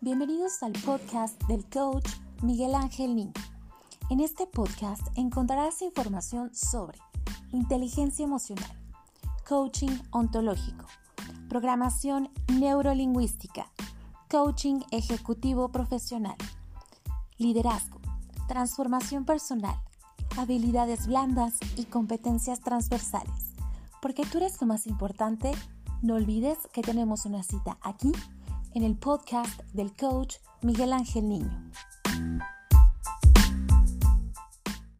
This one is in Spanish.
Bienvenidos al podcast del coach Miguel Ángel Niño. En este podcast encontrarás información sobre inteligencia emocional, coaching ontológico, programación neurolingüística, coaching ejecutivo profesional, liderazgo, transformación personal, habilidades blandas y competencias transversales. Porque tú eres lo más importante, no olvides que tenemos una cita aquí en el podcast del coach Miguel Ángel Niño.